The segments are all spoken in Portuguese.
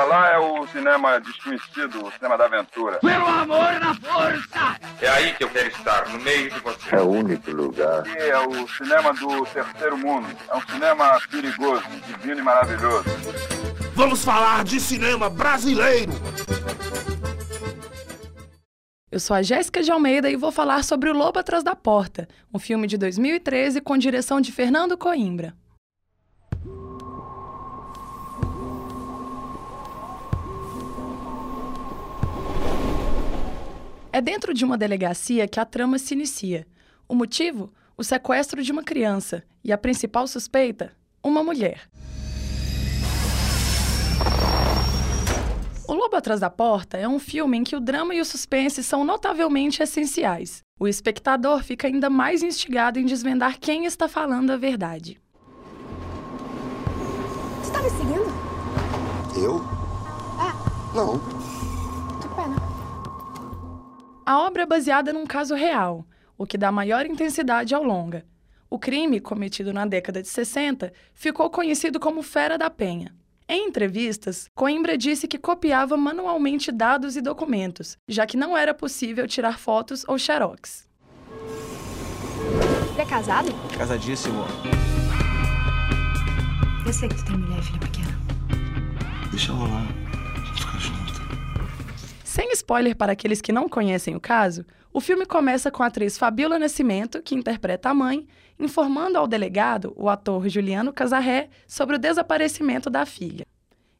Pra lá é o cinema desconhecido, o cinema da aventura. Pelo amor na força! É aí que eu quero estar, no meio de você. É o único lugar. Aqui é o cinema do terceiro mundo. É um cinema perigoso, divino e maravilhoso. Vamos falar de cinema brasileiro! Eu sou a Jéssica de Almeida e vou falar sobre O Lobo Atrás da Porta, um filme de 2013 com direção de Fernando Coimbra. É dentro de uma delegacia que a trama se inicia. O motivo? O sequestro de uma criança. E a principal suspeita? Uma mulher. O Lobo Atrás da Porta é um filme em que o drama e o suspense são notavelmente essenciais. O espectador fica ainda mais instigado em desvendar quem está falando a verdade. Você está me seguindo? Eu? É. Não. A obra é baseada num caso real, o que dá maior intensidade ao longa. O crime, cometido na década de 60, ficou conhecido como Fera da Penha. Em entrevistas, Coimbra disse que copiava manualmente dados e documentos, já que não era possível tirar fotos ou xerox. Ele é casado? Casadíssimo. Eu sei que tu tem mulher e filha pequena. Deixa rolar. Sem spoiler para aqueles que não conhecem o caso, o filme começa com a atriz Fabiola Nascimento, que interpreta a mãe, informando ao delegado, o ator Juliano Casarré, sobre o desaparecimento da filha.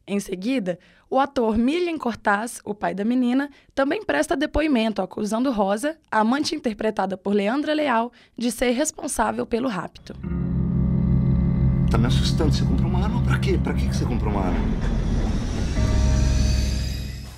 Em seguida, o ator Milian Cortaz, o pai da menina, também presta depoimento acusando Rosa, a amante interpretada por Leandra Leal, de ser responsável pelo rapto. Tá me assustando. Você comprou uma arma? Pra quê? Pra que que você comprou uma arma?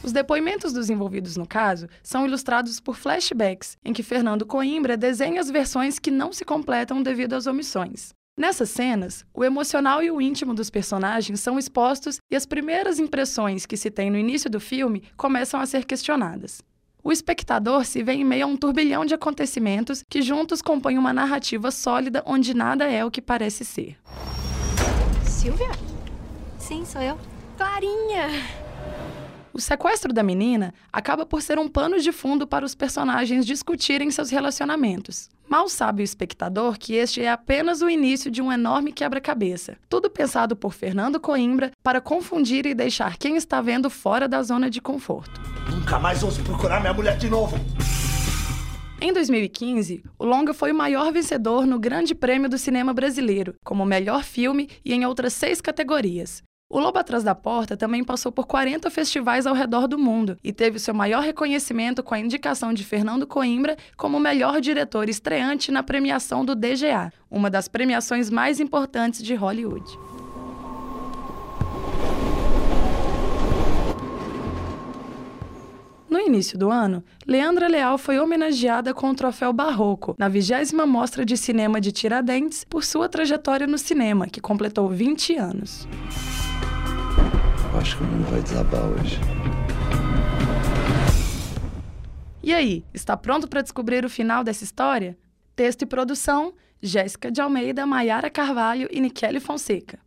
Os depoimentos dos envolvidos no caso são ilustrados por flashbacks, em que Fernando Coimbra desenha as versões que não se completam devido às omissões. Nessas cenas, o emocional e o íntimo dos personagens são expostos e as primeiras impressões que se tem no início do filme começam a ser questionadas. O espectador se vê em meio a um turbilhão de acontecimentos que juntos compõem uma narrativa sólida onde nada é o que parece ser. Silvia? Sim, sou eu. Clarinha! O sequestro da menina acaba por ser um pano de fundo para os personagens discutirem seus relacionamentos. Mal sabe o espectador que este é apenas o início de um enorme quebra-cabeça. Tudo pensado por Fernando Coimbra para confundir e deixar quem está vendo fora da zona de conforto. Nunca mais ouse procurar minha mulher de novo! Em 2015, o longa foi o maior vencedor no Grande Prêmio do Cinema Brasileiro, como melhor filme e em outras seis categorias. O Lobo Atrás da Porta também passou por 40 festivais ao redor do mundo e teve seu maior reconhecimento com a indicação de Fernando Coimbra como melhor diretor estreante na premiação do DGA, uma das premiações mais importantes de Hollywood. No início do ano, Leandra Leal foi homenageada com o troféu Barroco na 20ª Mostra de Cinema de Tiradentes por sua trajetória no cinema, que completou 20 anos. Acho que o mundo vai desabar hoje. E aí, está pronto para descobrir o final dessa história? Texto e produção: Jéssica de Almeida, Maiara Carvalho e Niquele Fonseca.